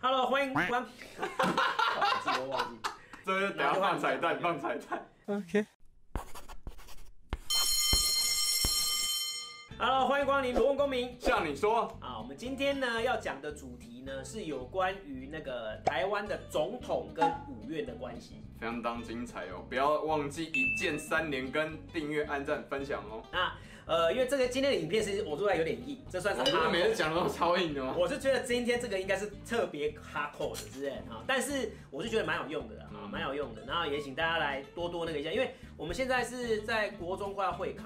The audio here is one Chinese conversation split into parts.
Hello，欢迎关。自己都忘记。这等下放彩蛋，放彩蛋。OK。Hello，欢迎光临罗问公民。像你说啊，我们今天呢要讲的主题呢是有关于那个台湾的总统跟五院的关系，相当精彩哦！不要忘记一键三连跟订阅、按赞、分享哦。那呃，因为这个今天的影片其实我做的有点硬，这算是。我们每次讲的都超硬的吗？我是觉得今天这个应该是特别 hardcore 的，是不是啊？但是我是觉得蛮有用的啊，蛮有用的。然后也请大家来多多那个一下，因为我们现在是在国中快要会考。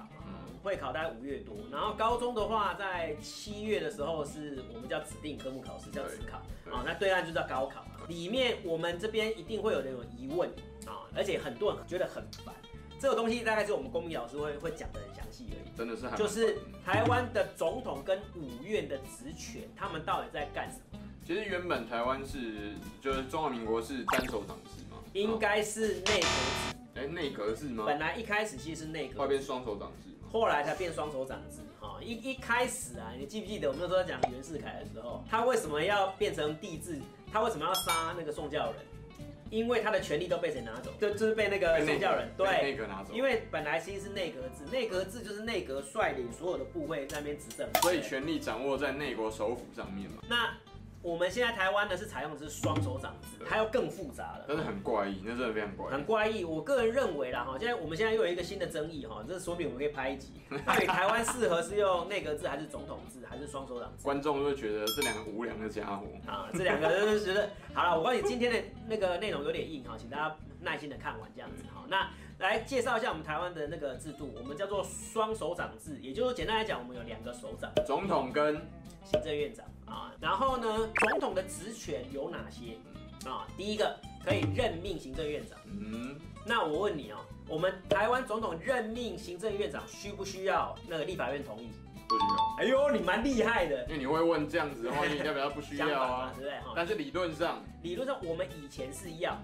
会考大概五月多，然后高中的话在七月的时候是我们叫指定科目考试，叫指考啊。那对岸就叫高考，里面我们这边一定会有那种疑问啊，而且很多人觉得很烦。这个东西大概是我们公民老师会会讲的很详细而已。真的是，就是台湾的总统跟五院的职权，他们到底在干什么？其实原本台湾是就是中华民国是单手掌制嘛，应该是内阁制。哎，内阁制吗？本来一开始其实是内阁，后变双手掌制。后来才变双手掌字，哈，一一开始啊，你记不记得我们那时候讲袁世凯的时候，他为什么要变成帝制？他为什么要杀那个宋教仁？因为他的权力都被谁拿走？就就是被那个宋教仁对内阁拿走。因为本来其实是内阁制，内阁制就是内阁率领所有的部位在那边执政，所以权力掌握在内国首府上面嘛。那我们现在台湾呢是采用的是双手掌制，还有更复杂的，真的很怪异，那真的非常怪异，很怪异。我个人认为啦，哈，现在我们现在又有一个新的争议，哈，这说明我们可以拍一集，到底台湾适合是用内阁制还是总统制还是双手掌制？观众会觉得这两个无良的家伙啊，这两个就是觉得好了。我告诉你，今天的那个内容有点硬哈，请大家耐心的看完这样子哈。那来介绍一下我们台湾的那个制度，我们叫做双手掌制，也就是简单来讲，我们有两个手掌，总统跟。行政院长啊，然后呢，总统的职权有哪些啊？第一个可以任命行政院长。嗯，那我问你哦，我们台湾总统任命行政院长需不需要那个立法院同意？不需要。哎呦，你蛮厉害的。因为你会问这样子的话，你要不要不需要啊？对不对？但是理论上，理论上我们以前是要。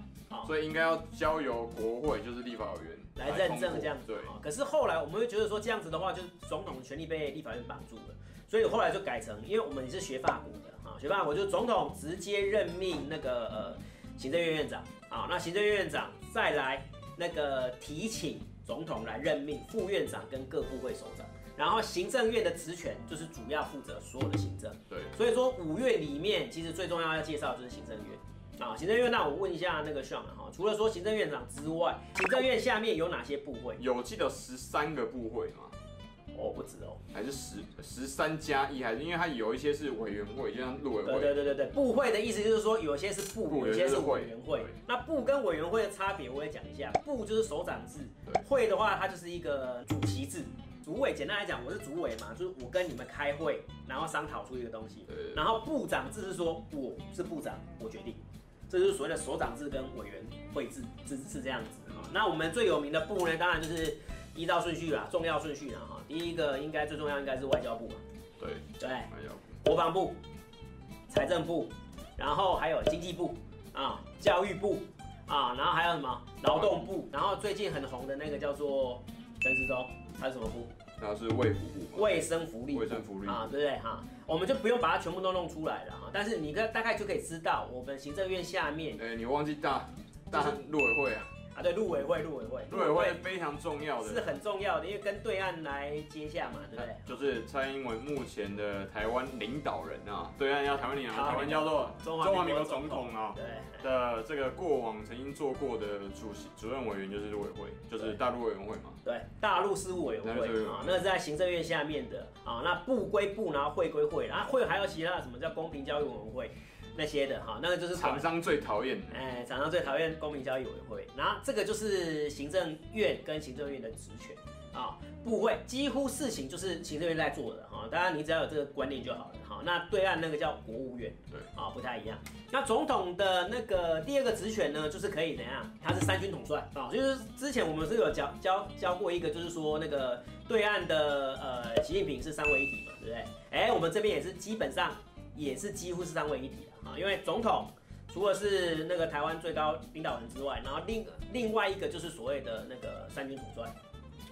所以应该要交由国会，就是立法委员来认证这样子。对。可是后来我们会觉得说这样子的话，就是总统的权力被立法院绑住了。所以后来就改成，因为我们也是学法国的啊，学法国就是总统直接任命那个呃行政院院长啊，那行政院院长再来那个提请总统来任命副院长跟各部会首长，然后行政院的职权就是主要负责所有的行政。对。所以说五月里面其实最重要要介绍就是行政院。啊，行政院，那我问一下那个 Sean 哈，除了说行政院长之外，行政院下面有哪些部会？有记得十三个部会吗？哦，还是十十三加一，还是因为它有一些是委员会，就像陆委会。对对对对对，部会的意思就是说，有些是部，有些是委员会。那部跟委员会的差别，我也讲一下。部就是首长制，会的话，它就是一个主席制。主委简单来讲，我是主委嘛，就是我跟你们开会，然后商讨出一个东西。然后部长制是说，我是部长，我决定。这就是所谓的首长制跟委员会制，是是这样子哈。那我们最有名的部呢，当然就是依照顺序啦，重要顺序啦哈。第一个应该最重要应该是外交部嘛，对对，外交部、国防部、财政部，然后还有经济部啊、教育部啊，然后还有什么劳动部，然后最近很红的那个叫做陈时中，他是什么部？然后是卫福部，卫生福利，卫生福利啊，对不对哈？我们就不用把它全部都弄出来了哈。但是你可大概就可以知道，我们行政院下面，哎，你忘记大大陆委会啊。啊，对，陆委会，陆委会，陆委会非常重要的，是很重要的，因为跟对岸来接洽嘛，对不对？就是蔡英文目前的台湾领导人啊，对岸要台湾领导人，台湾叫做中华民国总统啊，对的这个过往曾经做过的主席、主任委员就是陆委会，就是大陆委员会嘛，对，大陆事务委员会啊，那是在行政院下面的啊，那部归部，然后会归会，然后会还有其他的什么叫公平交易委员会。那些的哈，那个就是厂商最讨厌的，哎，厂商最讨厌公平交易委员会。然后这个就是行政院跟行政院的职权啊，部会几乎事情就是行政院在做的哈。当然你只要有这个观念就好了哈。那对岸那个叫国务院，对啊，不太一样。那总统的那个第二个职权呢，就是可以怎样？他是三军统帅啊，就是之前我们是有教教教过一个，就是说那个对岸的呃习近平是三位一体嘛，对不对？哎，我们这边也是基本上。也是几乎是三位一体的啊，因为总统除了是那个台湾最高领导人之外，然后另另外一个就是所谓的那个三军统帅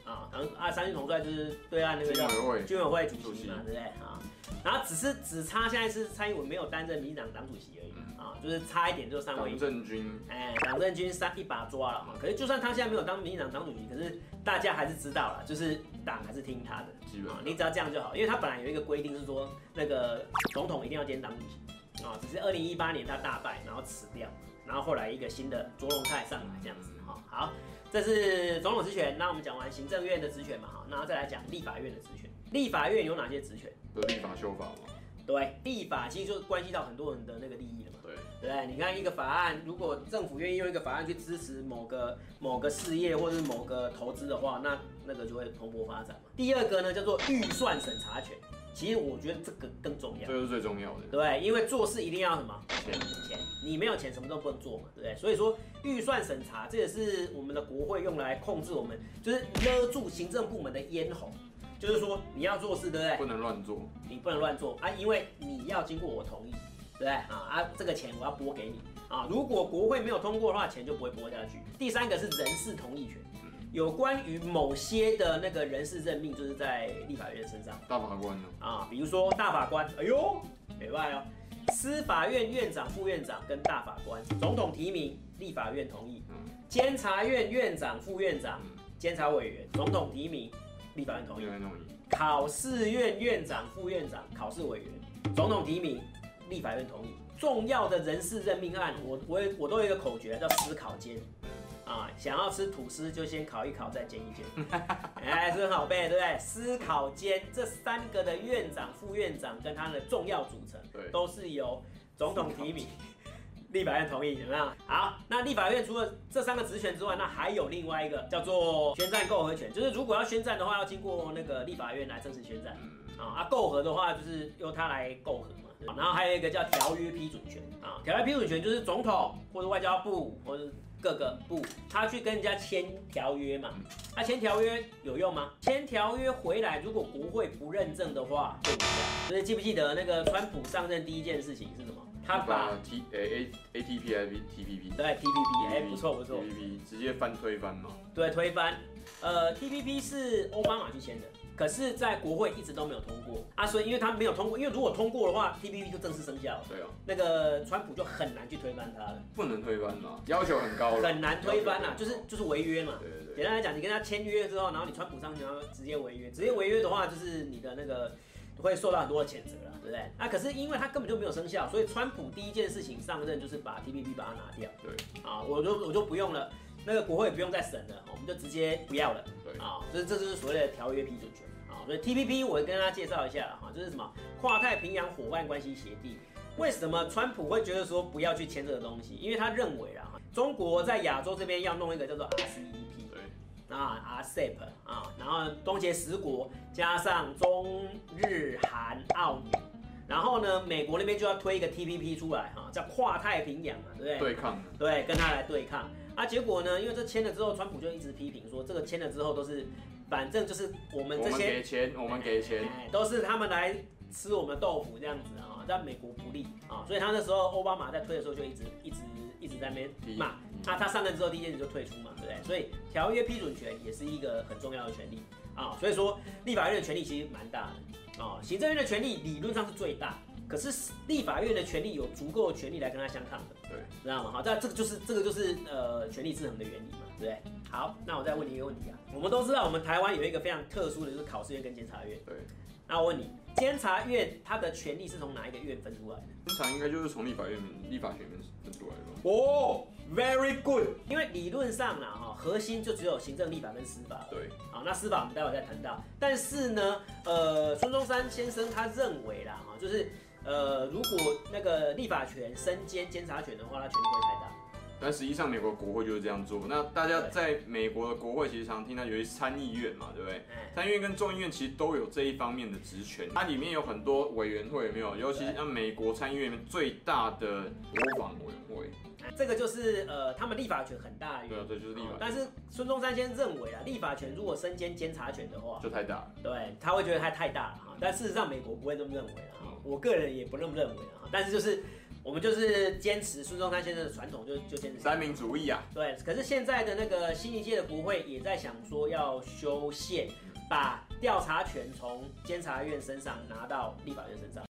啊，然后啊三军统帅就是对岸那个叫军委会主席嘛，对不对啊？然后只是只差现在是蔡英文没有担任民进党党主席而已、嗯、啊，就是差一点就三位。党政军，哎，党政军三一把抓了嘛。可是就算他现在没有当民进党党主席，可是大家还是知道了，就是党还是听他的。基本上，你只要这样就好，因为他本来有一个规定是说，那个总统一定要兼党主席啊，只是二零一八年他大败，然后辞掉，然后后来一个新的卓荣泰上来这样子哈。好，这是总统职权，那我们讲完行政院的职权嘛哈，然后再来讲立法院的职权。立法院有哪些职权？立法修法吗？对，立法其实就关系到很多人的那个利益了嘛。对，对不对？你看一个法案，如果政府愿意用一个法案去支持某个某个事业或者是某个投资的话，那那个就会蓬勃发展嘛。第二个呢，叫做预算审查权。其实我觉得这个更重要，这个是最重要的。对，因为做事一定要什么？钱，钱。你没有钱，什么都不能做嘛，对不对？所以说预算审查，这也是我们的国会用来控制我们，就是勒住行政部门的咽喉。就是说你要做事，对不对？不能乱做，你不能乱做啊，因为你要经过我同意，对不对？啊啊，这个钱我要拨给你啊。如果国会没有通过的话，钱就不会拨下去。第三个是人事同意权，有关于某些的那个人事任命，就是在立法院身上。大法官呢？啊，比如说大法官，哎呦，没办法哦。司法院院长、副院长跟大法官，总统提名，立法院同意。监察院院长、副院长、监察委员，总统提名。立法院同意，考试院院长、副院长、考试委员，总统提名，立法院同意。重要的人事任命案，我我我都有一个口诀，叫思考煎。啊，想要吃吐司就先烤一烤，再煎一煎。哎，是很好背，对不对？思考煎这三个的院长、副院长跟他的重要组成，对，都是由总统提名。立法院同意怎么样？好，那立法院除了这三个职权之外，那还有另外一个叫做宣战购和权，就是如果要宣战的话，要经过那个立法院来正式宣战。啊，啊，购和的话就是由他来购和嘛。然后还有一个叫条约批准权啊，条约批准权就是总统或者外交部或者各个部，他去跟人家签条约嘛。他签条约有用吗？签条约回来，如果国会不认证的话，就无效。所以记不记得那个川普上任第一件事情是什么？他把 T A A T P I P T P P 对 T P P 哎不错不错。T P P 直接翻推翻嘛？对推翻，呃 T P P 是奥巴马去签的，可是在国会一直都没有通过。啊，所以因为他没有通过，因为如果通过的话 T P P 就正式生效了，对啊，那个川普就很难去推翻他了，不能推翻嘛，要求很高，很难推翻啊，就是就是违约嘛，对对对，简单来讲，你跟他签约之后，然后你川普上去，然后直接违约，直接违约的话，就是你的那个会受到很多的谴责了。对不对？那、啊、可是因为他根本就没有生效，所以川普第一件事情上任就是把 TPP 把它拿掉。对啊，我就我就不用了，那个国会也不用再审了，我们就直接不要了。对啊，这这就是所谓的条约批准权啊。所以 TPP 我跟大家介绍一下了哈，这、就是什么？跨太平洋伙伴关系协定。为什么川普会觉得说不要去签这个东西？因为他认为啊，中国在亚洲这边要弄一个叫做。啊，RCEP 啊，然后东协十国加上中日韩澳纽。然后呢，美国那边就要推一个 TPP 出来哈，叫跨太平洋嘛，对不对？对抗。对，跟他来对抗。啊，结果呢，因为这签了之后，川普就一直批评说，这个签了之后都是，反正就是我们这些。我们给钱，我们给钱。都是他们来吃我们的豆腐这样子啊，在美国不利啊，所以他那时候奥巴马在推的时候就一直一直一直在那边骂。那他上任之后第一件事就退出嘛，对不对？所以条约批准权也是一个很重要的权利啊，所以说立法院的权力其实蛮大的。哦，行政院的权力理论上是最大，可是立法院的权力有足够的权力来跟他相抗的，对，知道吗？好，那这个就是这个就是呃权力制衡的原理嘛，对不对？好，那我再问你一个问题啊，我们都知道我们台湾有一个非常特殊的就是考试院跟监察院，对，那我问你，监察院它的权力是从哪一个院分出来的？通常应该就是从立法院立法权里面分出来的。哦，very good，因为理论上呢，哈，核心就只有行政、立法跟司法。对。好，那司法我们待会再谈到。但是呢，呃，孙中山先生他认为啦，哈，就是呃，如果那个立法权身兼监察权的话，他权力会太大。但实际上，美国国会就是这样做。那大家在美国的国会其实常听到有一参议院嘛，对不对？参议院跟众议院其实都有这一方面的职权。它里面有很多委员会，有没有？尤其是像美国参议院里面最大的国防委员会。这个就是呃，他们立法权很大的。对啊，对，就是立法权。但是孙中山先认为啊，立法权如果身兼监察权的话，就太大了。对，他会觉得它太大了哈。但事实上，美国不会这么认为啊。我个人也不那么认为啊。但是就是。我们就是坚持孙中山先生的传统，就就坚持三民主义啊。对，可是现在的那个新一届的国会也在想说要修宪，把调查权从监察院身上拿到立法院身上，